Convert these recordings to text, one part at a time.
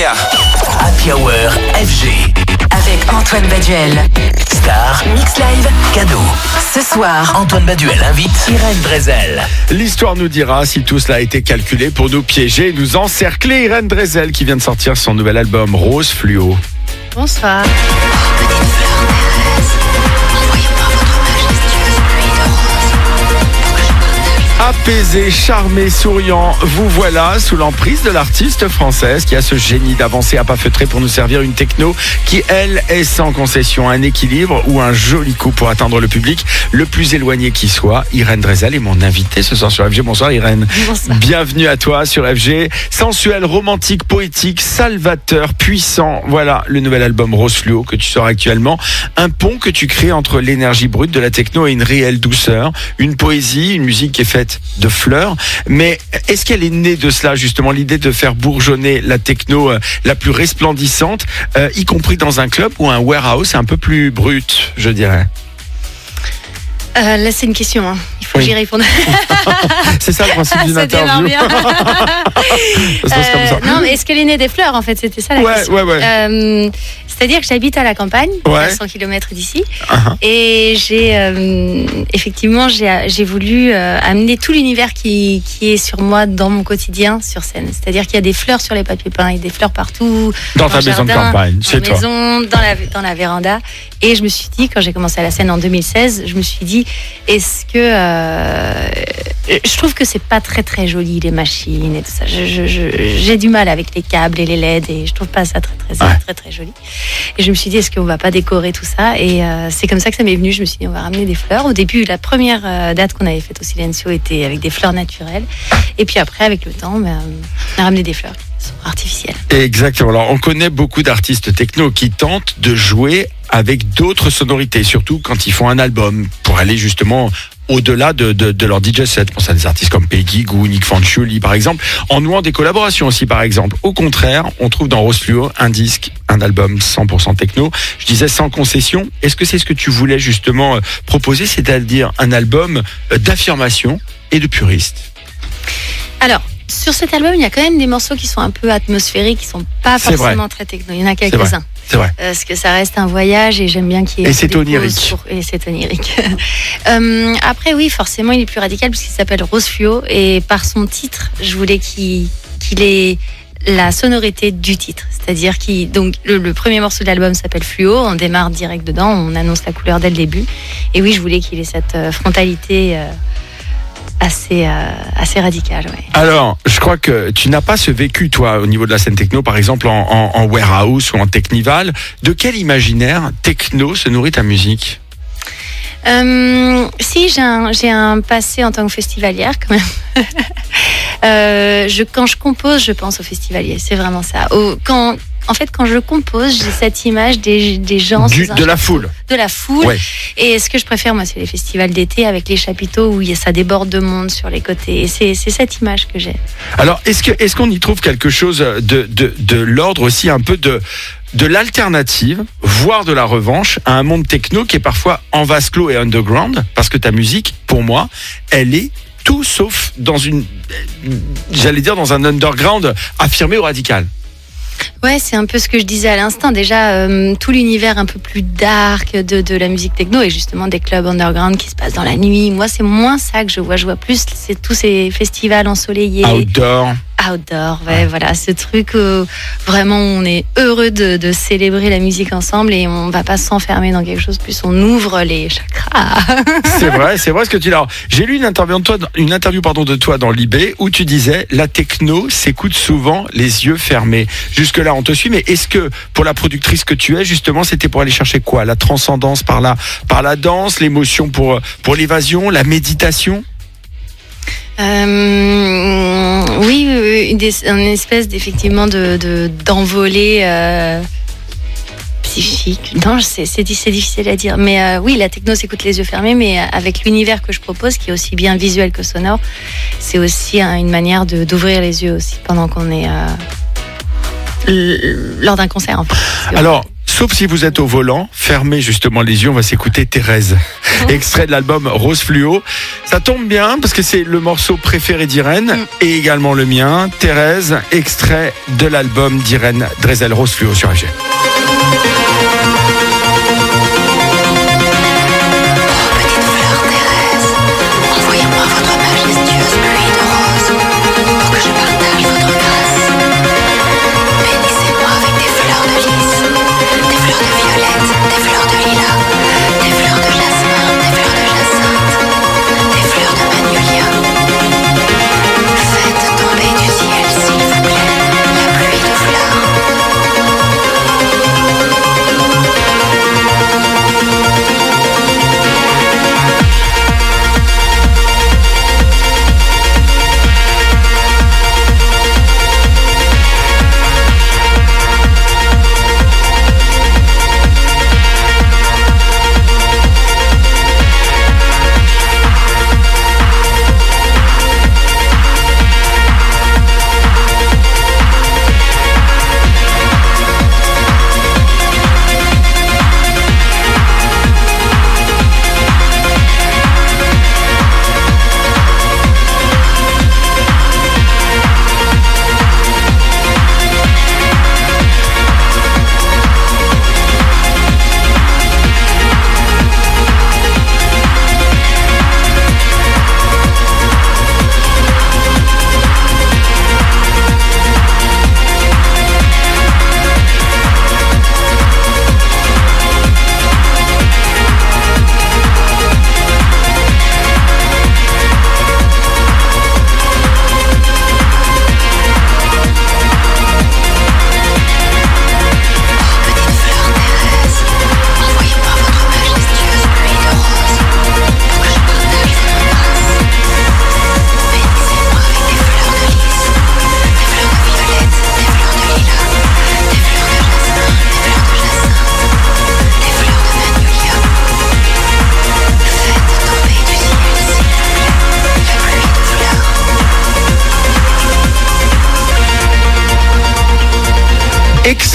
Happy Hour FG. Avec Antoine Baduel. Star. Mix Live. Cadeau. Ce soir, Antoine Baduel invite Irène Drezel. L'histoire nous dira si tout cela a été calculé pour nous piéger et nous encercler. Irène Drezel qui vient de sortir son nouvel album Rose Fluo. Bonsoir. Apaisé, charmé, souriant, vous voilà sous l'emprise de l'artiste française qui a ce génie d'avancer à pas feutré pour nous servir une techno qui, elle, est sans concession, un équilibre ou un joli coup pour atteindre le public le plus éloigné qui soit. Irène Drezel est mon invitée ce soir sur FG. Bonsoir Irène. Bonsoir. Bienvenue à toi sur FG. Sensuel, romantique, poétique, salvateur, puissant. Voilà le nouvel album Rose Fluo que tu sors actuellement. Un pont que tu crées entre l'énergie brute de la techno et une réelle douceur. Une poésie, une musique qui est faite de fleurs. Mais est-ce qu'elle est née de cela, justement, l'idée de faire bourgeonner la techno euh, la plus resplendissante, euh, y compris dans un club ou un warehouse un peu plus brut, je dirais? Euh, là, c'est une question. hein. Il faut Oui. que j'y réponde. C'est ça le principe d'une interview. bien. Ça se passe comme ça. Non, mais est-ce qu'elle est née des fleurs, en fait? C'était ça la Ouais, question. ouais, ouais. Euh, C'est-à-dire que j'habite à la campagne, Ouais. à 100 km d'ici. Uh-huh. Et j'ai euh, effectivement j'ai j'ai voulu euh, amener tout l'univers qui, qui est sur moi dans mon quotidien sur scène. C'est-à-dire qu'il y a des fleurs sur les papiers peints, il y a des fleurs partout. Dans ta le maison de jardin, campagne, dans chez la toi. maison, dans la dans la véranda. Et je me suis dit quand j'ai commencé à la scène en 2016, je me suis dit est-ce que euh, je trouve que c'est pas très très joli les machines et tout ça. J'ai du mal avec les câbles et les LED et je trouve pas ça très très Ouais. très très joli. Et je me suis dit, est-ce qu'on va pas décorer tout ça? Et euh, c'est comme ça que ça m'est venu. Je me suis dit, on va ramener des fleurs. Au début, la première euh, date qu'on avait faite au Silencio était avec des fleurs naturelles. Et puis après, avec le temps, ben, on a ramené des fleurs artificielles. Exactement. Alors, on connaît beaucoup d'artistes techno qui tentent de jouer avec d'autres sonorités, surtout quand ils font un album, pour aller justement au-delà de, de, leur DJ set. Je pense à des artistes comme Peggy Goo, Nick Fanciulli, par exemple, en nouant des collaborations aussi, par exemple. Au contraire, on trouve dans Rose Fluo un disque, un album 100% techno. Je disais sans concession. Est-ce que c'est ce que tu voulais justement euh, proposer, c'est-à-dire un album euh, d'affirmation et de puriste? Alors, sur cet album, il y a quand même des morceaux qui sont un peu atmosphériques, qui sont pas vrai. forcément très techno. Il y en a quelques-uns. C'est vrai. Parce que ça reste un voyage et j'aime bien qu'il y ait Et c'est onirique. pour- Et c'est onirique. Euh, après, oui, forcément, il est plus radical puisqu'il s'appelle Rose Fluo. Et par son titre, je voulais qu'il qu'il ait la sonorité du titre. C'est-à-dire qu'il donc le, premier morceau de l'album s'appelle Fluo. On démarre direct dedans, on annonce la couleur dès le début. Et oui, je voulais qu'il ait cette euh, frontalité euh, assez, euh, assez radicale. Alors, je crois que tu n'as pas ce vécu, toi, au niveau de la scène techno, par exemple en warehouse ou en technival. De quel imaginaire techno se nourrit ta musique? Euh, si, j'ai un, j'ai un passé en tant que festivalière quand même. Euh, je, quand je compose, je pense aux festivaliers. C'est vraiment ça. Au- quand, en fait, quand je compose, j'ai cette image des, des gens. Du- De la foule. De la foule. Ouais. Et ce que je préfère, moi, c'est les festivals d'été avec les chapiteaux où ça déborde de monde sur les côtés. Et c'est, c'est cette image que j'ai. Alors, est-ce que est-ce qu'on y trouve quelque chose de, de, de l'ordre aussi un peu de de l'alternative, voire de la revanche, à un monde techno qui est parfois en vase clos et underground, parce que ta musique, pour moi, elle est tout sauf dans une, j'allais dire dans un underground affirmé ou radical. Ouais, c'est un peu ce que je disais à l'instant. Déjà, euh, tout l'univers un peu plus dark de, de la musique techno et justement des clubs underground qui se passent dans la nuit. Moi, c'est moins ça que je vois. Je vois plus c'est tous ces festivals ensoleillés, Outdoor. Outdoor. Ouais, voilà, ce truc où vraiment on est heureux de, de célébrer la musique ensemble et on va pas s'enfermer dans quelque chose. Plus on ouvre les chakras. C'est vrai, c'est vrai ce que tu dis. J'ai lu une interview de toi, une interview pardon de toi dans l'IB où tu disais la techno s'écoute souvent les yeux fermés. Jusque là, on te suit, mais est-ce que pour la productrice que tu es, justement, c'était pour aller chercher quoi? La transcendance par la par la danse, l'émotion pour pour l'évasion, la méditation? Euh, oui, une, espèce d'effectivement de de- d'envolée euh, psychique. Non, c'est c'est di- c'est difficile à dire. Mais euh, oui, la techno s'écoute les yeux fermés, mais euh, avec l'univers que je propose, qui est aussi bien visuel que sonore, c'est aussi hein, une manière d'ouvrir les yeux aussi pendant qu'on est lors d'un concert. En fait. Alors, Sauf si vous êtes au volant, fermez justement les yeux, on va s'écouter Thérèse. Extrait de l'album Rose Fluo. Ça tombe bien parce que c'est le morceau préféré d'Irène Mm. et également le mien. Thérèse, extrait de l'album d'Irène Drezel Rose Fluo sur FG.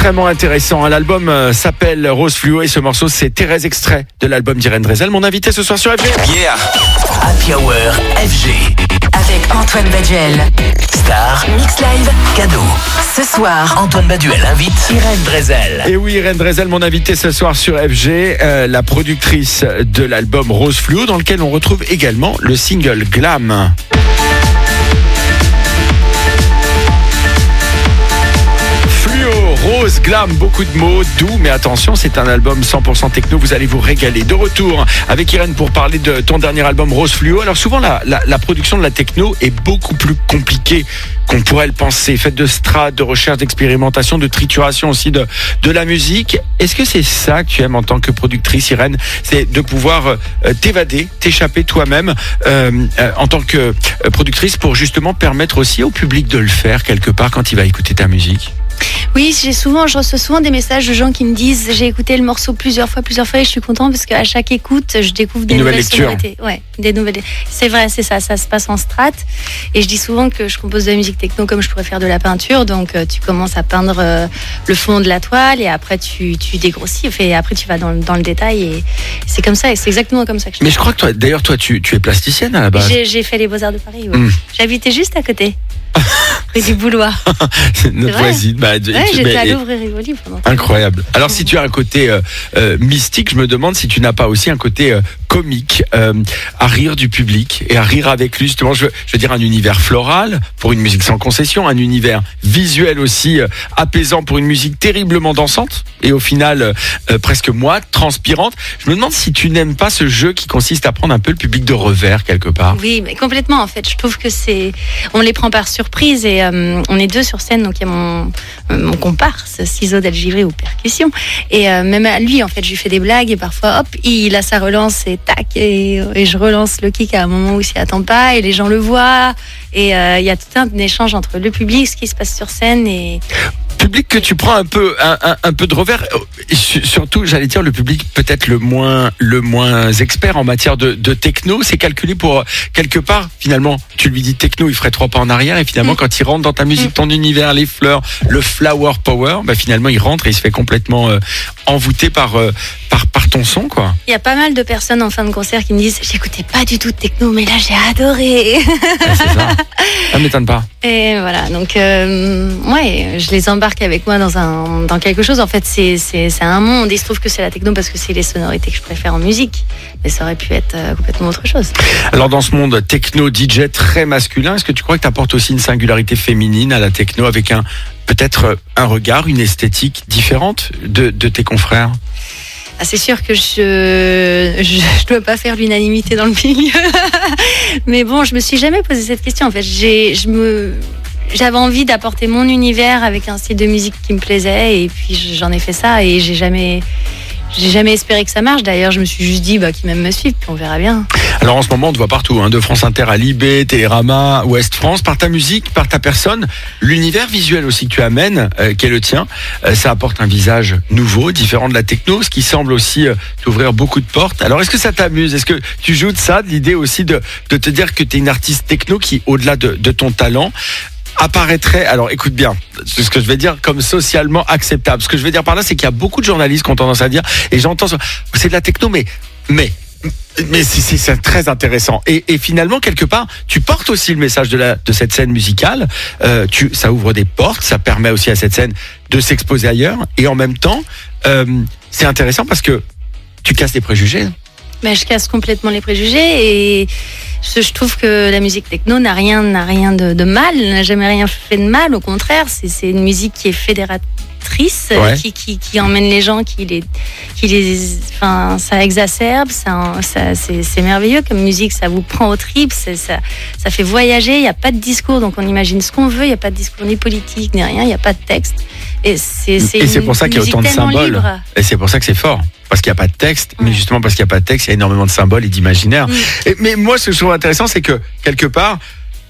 Extrêmement intéressant. L'album euh, s'appelle Rose Fluo et ce morceau c'est Thérèse extrait de l'album d'Irène Drezel. Mon invité ce soir sur FG. Yeah. Happy Hour FG. Avec Antoine Baduel. Star. Mix Live. Cadeau. Ce soir, Antoine Baduel invite Irène Drezel. Et oui, Irène Drezel, mon invité ce soir sur FG, euh, la productrice de l'album Rose Fluo, dans lequel on retrouve également le single Glam. Rose, glam, beaucoup de mots, doux, mais attention, c'est un album 100% techno, vous allez vous régaler. De retour avec Irène pour parler de ton dernier album Rose Fluo. Alors souvent, la, production de la techno est beaucoup plus compliquée qu'on pourrait le penser. Faite de strat, de recherche, d'expérimentation, de trituration aussi de, la musique. Est-ce que c'est ça que tu aimes en tant que productrice, Irène? C'est de pouvoir euh, t'évader, t'échapper toi-même euh, euh, en tant que productrice pour justement permettre aussi au public de le faire quelque part quand il va écouter ta musique? Oui, j'ai souvent, je reçois souvent des messages de gens qui me disent j'ai écouté le morceau plusieurs fois, plusieurs fois et je suis content parce qu'à chaque écoute, je découvre des nouvelles lecture. sonorités. Ouais, des nouvelles. C'est vrai, c'est ça, ça se passe en strat. Et je dis souvent que je compose de la musique techno comme je pourrais faire de la peinture. Donc euh, tu commences à peindre euh, le fond de la toile et après tu, tu dégrossis. Et après tu vas dans, le- dans le détail et c'est comme ça. Et c'est exactement comme ça que je Mais je crois que toi, d'ailleurs, toi, tu, tu es plasticienne à la base. J'ai fait les Beaux-Arts de Paris. ouais. Mm. J'habitais juste à côté, rue du Bouloir. Notre voisine. Bah, Ouais, j'étais à Louvre et Rivoli pendant. Incroyable. Alors, si tu as un côté euh, euh, mystique, je me demande si tu n'as pas aussi un côté euh, comique, euh, à rire du public et à rire avec lui. Justement, je veux, dire un univers floral pour une musique sans concession, un univers visuel aussi euh, apaisant pour une musique terriblement dansante et au final euh, presque moite, transpirante. Je me demande si tu n'aimes pas ce jeu qui consiste à prendre un peu le public de revers quelque part. Oui, mais complètement en fait. Je trouve que c'est, on les prend par surprise et on est deux sur scène, donc il y a mon, comparse, ciseau d'Algivry ou percussion, et même à lui en fait, je lui fais des blagues et parfois hop, il a sa relance et tac et, je relance le kick à un moment où s'y attend pas et les gens le voient et euh, il y a tout un échange entre le public, ce qui se passe sur scène et public que tu prends un peu un, un- un peu de revers surtout j'allais dire le public peut-être le moins le moins expert en matière de, de techno c'est calculé pour quelque part finalement tu lui dis techno il ferait trois pas en arrière et finalement Mm. quand il rentre dans ta musique ton univers les fleurs le flower power bah finalement il rentre et il se fait complètement euh, envoûté par, euh, par, par ton son, quoi. Il y a pas mal de personnes en fin de concert qui me disent J'écoutais pas du tout de techno, mais là j'ai adoré. Ça. Ça m'étonne pas. Et voilà, donc euh, ouais, je les embarque avec moi dans, un, dans quelque chose. En fait, c'est un monde. Il se trouve que c'est la techno parce que c'est les sonorités que je préfère en musique. Mais ça aurait pu être euh, complètement autre chose. Alors dans ce monde techno DJ très masculin, est-ce que tu crois que tu apportes aussi une singularité féminine à la techno avec un peut-être un regard, une esthétique différente de, de tes confrères? Ah, c'est sûr que je je, je dois pas faire l'unanimité dans le milieu. Mais bon, je me suis jamais posé cette question. En fait, j'ai je me j'avais envie d'apporter mon univers avec un style de musique qui me plaisait et puis j'en ai fait ça et j'ai jamais j'ai jamais espéré que ça marche. D'ailleurs, je me suis juste dit bah qui même me suivre, puis on verra bien. Alors en ce moment, on te voit partout, hein, de France Inter à Libé, Télérama, Ouest France, par ta musique, par ta personne, l'univers visuel aussi que tu amènes, euh, qui est le tien, euh, ça apporte un visage nouveau, différent de la techno, ce qui semble aussi euh, t'ouvrir beaucoup de portes. Alors est-ce que ça t'amuse? Est-ce que tu joues de ça, de l'idée aussi de, te dire que tu es une artiste techno qui, au-delà de, de ton talent, apparaîtrait, alors écoute bien, ce que je vais dire comme socialement acceptable. Ce que je vais dire par là, c'est qu'il y a beaucoup de journalistes qui ont tendance à dire, et j'entends, c'est de la techno, mais, mais, mais c'est- très intéressant. Et, finalement, quelque part, tu portes aussi le message de, la, de cette scène musicale. Euh, tu, ça ouvre des portes, ça permet aussi à cette scène de s'exposer ailleurs. Et en même temps, euh, c'est intéressant parce que tu casses des préjugés. Mais je casse complètement les préjugés et je, je trouve que la musique techno n'a rien, n'a rien de, de mal, n'a jamais rien fait de mal. Au contraire, c'est c'est une musique qui est fédératrice, euh, Ouais. qui, qui, qui emmène les gens, qui les, qui les, enfin, ça exacerbe, ça, ça c'est merveilleux comme musique, ça vous prend au trip, c'est- ça, ça fait voyager. Il n'y a pas de discours, donc on imagine ce qu'on veut. Il n'y a pas de discours ni politique ni rien. Il n'y a pas de texte. Et c'est pour ça qu'il y a autant de symboles. libre. Et c'est pour ça que c'est fort. Parce qu'il n'y a pas de texte, mais justement parce qu'il n'y a pas de texte, il y a énormément de symboles et d'imaginaires. Mm. Et- Mais moi, ce que je trouve intéressant, c'est que quelque part,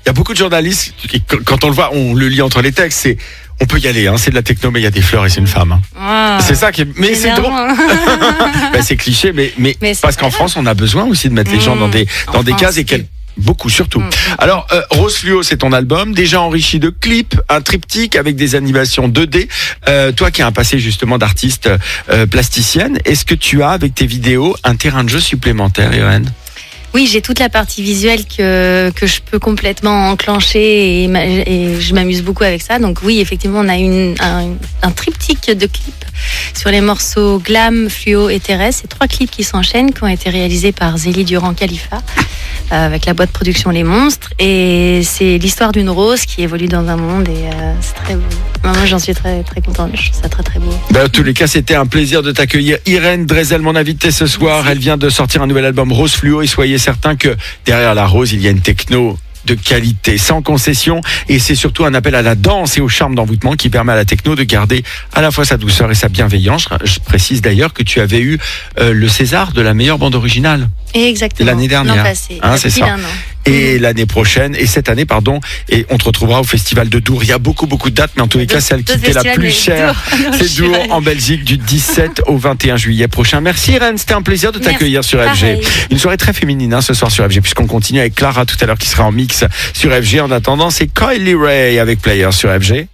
il y a beaucoup de journalistes qui, quand on le voit, on le lit entre les textes, c'est on peut y aller, hein, c'est de la techno, mais il y a des fleurs et c'est une femme. hein. Ah. C'est ça qui est. Mais c'est drôle. Ben, c'est cliché, mais, mais, Mais c'est parce qu'en. France, on a besoin aussi de mettre les gens Mm. dans des, cases et qu'elles. Beaucoup surtout. Mm. Alors, euh, Rose Fluo, c'est ton album, déjà enrichi de clips, un triptyque avec des animations 2D. Euh, toi qui as un passé justement d'artiste euh, plasticienne, est-ce que tu as avec tes vidéos un terrain de jeu supplémentaire, Irène? Oui, j'ai toute la partie visuelle que, que je peux complètement enclencher et, je m'amuse beaucoup avec ça. Donc oui, effectivement, on a une, un, triptyque de clips sur les morceaux Glam, Fluo et Thérèse. C'est trois clips qui s'enchaînent, qui ont été réalisés par Zélie Durand Khalifa euh, avec la boîte production Les Monstres. Et c'est l'histoire d'une rose qui évolue dans un monde et euh, c'est très beau. Moi, j'en suis très, très contente. Je trouve ça très, très beau. Ben, en tous les cas, c'était un plaisir de t'accueillir. Irène Drezel, mon invitée ce soir. Elle vient de sortir un nouvel album Rose Fluo et soyez certains que derrière la rose, il y a une techno de qualité, sans concession. Et c'est surtout un appel à la danse et au charme d'envoûtement qui permet à la techno de garder à la fois sa douceur et sa bienveillance. Je précise d'ailleurs que tu avais eu euh, le César de la meilleure bande originale. Exactement. L'année dernière. L'an passé. Hein, c'est ça. Et l'année prochaine, et cette année, pardon, et on te retrouvera au Festival de Dour. Il y a beaucoup, beaucoup de dates, mais en tous les cas, celle qui était la plus chère, c'est Dour en Belgique du 17 au 21 juillet prochain. Merci Irène, c'était un plaisir de t'accueillir sur FG. Une soirée très féminine hein, ce soir sur FG, puisqu'on continue avec Clara tout à l'heure qui sera en mix sur FG. En attendant, c'est Kylie Ray avec Player sur FG.